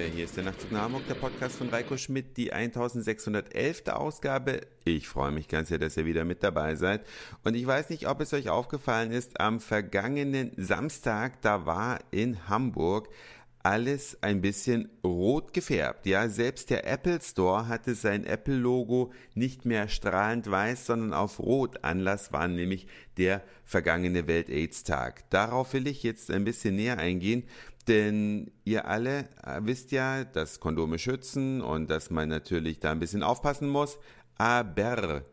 Hallöche, hier ist der Nachtzug nach Hamburg, der Podcast von Reiko Schmidt, die 1611. Ausgabe. Ich freue mich ganz sehr, dass ihr wieder mit dabei seid. Und ich weiß nicht, ob es euch aufgefallen ist, am vergangenen Samstag, da war in Hamburg alles ein bisschen rot gefärbt. Ja, selbst der Apple Store hatte sein Apple-Logo nicht mehr strahlend weiß, sondern auf rot. Anlass war nämlich der vergangene Welt-AIDS-Tag. Darauf will ich jetzt ein bisschen näher eingehen, denn ihr alle äh, wisst ja, dass Kondome schützen und dass man natürlich da ein bisschen aufpassen muss. Aber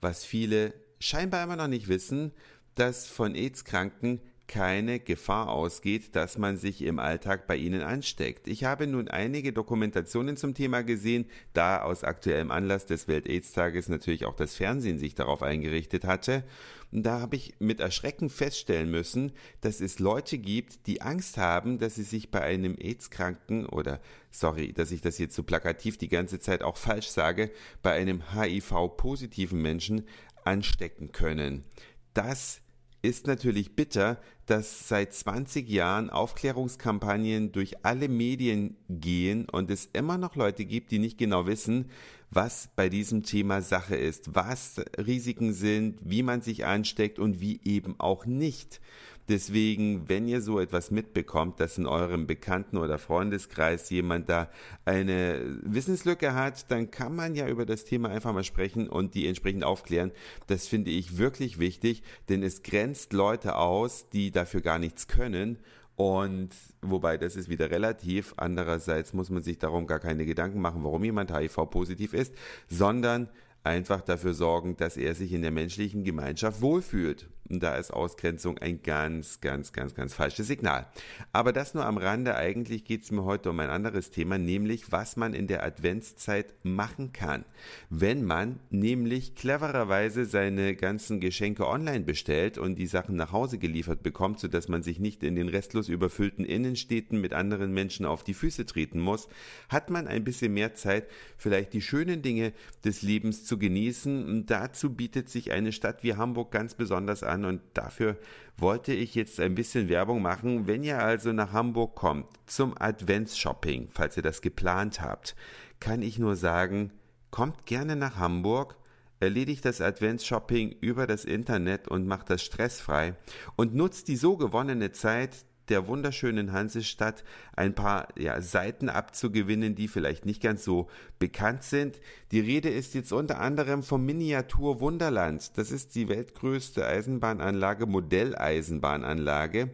was viele scheinbar immer noch nicht wissen, dass von AIDS-Kranken keine Gefahr ausgeht, dass man sich im Alltag bei ihnen ansteckt. Ich habe nun einige Dokumentationen zum Thema gesehen, da aus aktuellem Anlass des Welt-Aids-Tages natürlich auch das Fernsehen sich darauf eingerichtet hatte. Und da habe ich mit Erschrecken feststellen müssen, dass es Leute gibt, die Angst haben, dass sie sich bei einem AIDS-Kranken oder, sorry, dass ich das jetzt so plakativ die ganze Zeit auch falsch sage, bei einem HIV-positiven Menschen anstecken können. Das ist natürlich bitter, dass seit 20 Jahren Aufklärungskampagnen durch alle Medien gehen und es immer noch Leute gibt, die nicht genau wissen, was bei diesem Thema Sache ist, was Risiken sind, wie man sich ansteckt und wie eben auch nicht. Deswegen, wenn ihr so etwas mitbekommt, dass in eurem Bekannten- oder Freundeskreis jemand da eine Wissenslücke hat, dann kann man ja über das Thema einfach mal sprechen und die entsprechend aufklären. Das finde ich wirklich wichtig, denn es grenzt Leute aus, die dafür gar nichts können und wobei das ist wieder relativ. Andererseits muss man sich darum gar keine Gedanken machen, warum jemand HIV-positiv ist, sondern einfach dafür sorgen, dass er sich in der menschlichen Gemeinschaft wohlfühlt. Da ist Ausgrenzung ein ganz, ganz, ganz, ganz falsches Signal. Aber das nur am Rande. Eigentlich geht es mir heute um ein anderes Thema, nämlich was man in der Adventszeit machen kann. Wenn man nämlich clevererweise seine ganzen Geschenke online bestellt und die Sachen nach Hause geliefert bekommt, sodass man sich nicht in den restlos überfüllten Innenstädten mit anderen Menschen auf die Füße treten muss, hat man ein bisschen mehr Zeit, vielleicht die schönen Dinge des Lebens zu genießen. Und dazu bietet sich eine Stadt wie Hamburg ganz besonders an an und dafür wollte ich jetzt ein bisschen Werbung machen. Wenn ihr also nach Hamburg kommt zum Adventsshopping, falls ihr das geplant habt, kann ich nur sagen, kommt gerne nach Hamburg erledigt das Adventsshopping über das Internet und macht das stressfrei und nutzt die so gewonnene Zeit, der wunderschönen Hansestadt ein paar ja, Seiten abzugewinnen, die vielleicht nicht ganz so bekannt sind. Die Rede ist jetzt unter anderem vom Miniatur Wunderland. Das ist die weltgrößte Eisenbahnanlage, Modelleisenbahnanlage.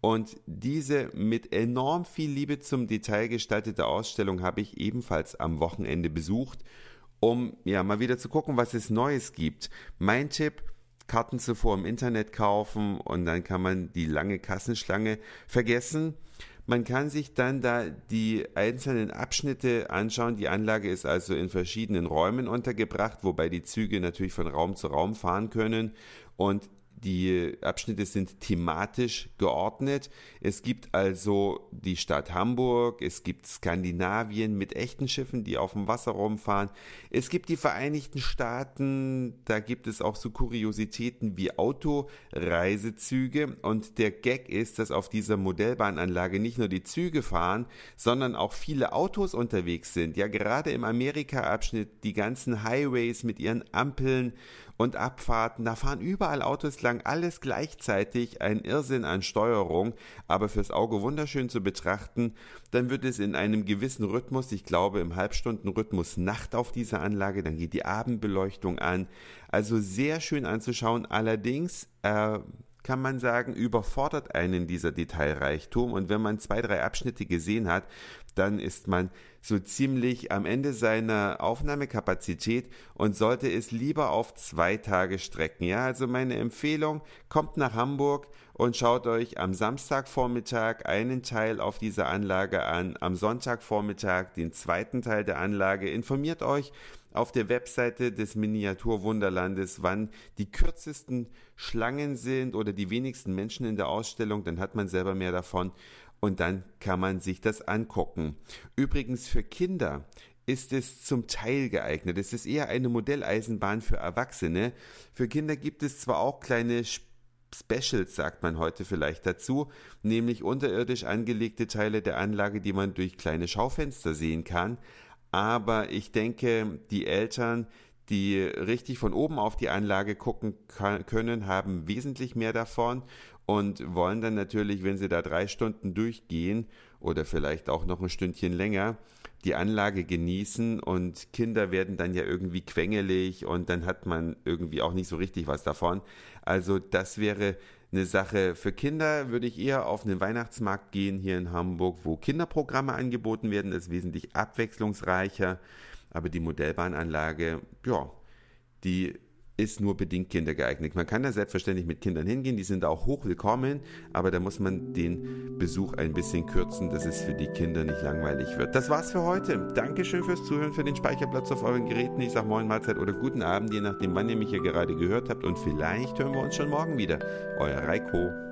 Und diese mit enorm viel Liebe zum Detail gestaltete Ausstellung habe ich ebenfalls am Wochenende besucht, um ja mal wieder zu gucken, was es Neues gibt. Mein Tipp, Karten zuvor im Internet kaufen und dann kann man die lange Kassenschlange vergessen. Man kann sich dann da die einzelnen Abschnitte anschauen. Die Anlage ist also in verschiedenen Räumen untergebracht, wobei die Züge natürlich von Raum zu Raum fahren können. Und die Abschnitte sind thematisch geordnet. Es gibt also die Stadt Hamburg, es gibt Skandinavien mit echten Schiffen, die auf dem Wasser rumfahren. Es gibt die Vereinigten Staaten, da gibt es auch so Kuriositäten wie Autoreisezüge. Und der Gag ist, dass auf dieser Modellbahnanlage nicht nur die Züge fahren, sondern auch viele Autos unterwegs sind. Ja, gerade im Amerika-Abschnitt die ganzen Highways mit ihren Ampeln und Abfahrten, da fahren überall Autos lang, alles gleichzeitig, ein Irrsinn an Steuerung, aber fürs Auge wunderschön zu betrachten. Dann wird es in einem gewissen Rhythmus, ich glaube im Halbstundenrhythmus Nacht auf dieser Anlage, dann geht die Abendbeleuchtung an. Also sehr schön anzuschauen, allerdings äh, kann man sagen, überfordert einen dieser Detailreichtum. Und wenn man zwei, drei Abschnitte gesehen hat, dann ist man so ziemlich am Ende seiner Aufnahmekapazität und sollte es lieber auf zwei Tage strecken. Ja, also meine Empfehlung, kommt nach Hamburg und schaut euch am Samstagvormittag einen Teil auf dieser Anlage an, am Sonntagvormittag den zweiten Teil der Anlage. Informiert euch auf der Webseite des Miniaturwunderlandes, wann die kürzesten Schlangen sind oder die wenigsten Menschen in der Ausstellung, dann hat man selber mehr davon und dann kann man sich das angucken. Übrigens für Kinder ist es zum Teil geeignet. Es ist eher eine Modelleisenbahn für Erwachsene. Für Kinder gibt es zwar auch kleine Specials, sagt man heute vielleicht dazu, nämlich unterirdisch angelegte Teile der Anlage, die man durch kleine Schaufenster sehen kann. Aber ich denke, die Eltern, die richtig von oben auf die Anlage gucken können, haben wesentlich mehr davon und wollen dann natürlich, wenn sie da drei Stunden durchgehen oder vielleicht auch noch ein Stündchen länger, die Anlage genießen und Kinder werden dann ja irgendwie quengelig und dann hat man irgendwie auch nicht so richtig was davon. Also das wäre eine Sache für Kinder, würde ich eher auf einen Weihnachtsmarkt gehen hier in Hamburg, wo Kinderprogramme angeboten werden. Das ist wesentlich abwechslungsreicher. Aber die Modellbahnanlage, ja, die ist nur bedingt kindergeeignet. Man kann da selbstverständlich mit Kindern hingehen, die sind auch hoch willkommen, aber da muss man den Besuch ein bisschen kürzen, dass es für die Kinder nicht langweilig wird. Das war's für heute. Dankeschön fürs Zuhören, für den Speicherplatz auf euren Geräten. Ich sage Moin Mahlzeit oder guten Abend, je nachdem, wann ihr mich hier gerade gehört habt und vielleicht hören wir uns schon morgen wieder. Euer Reiko.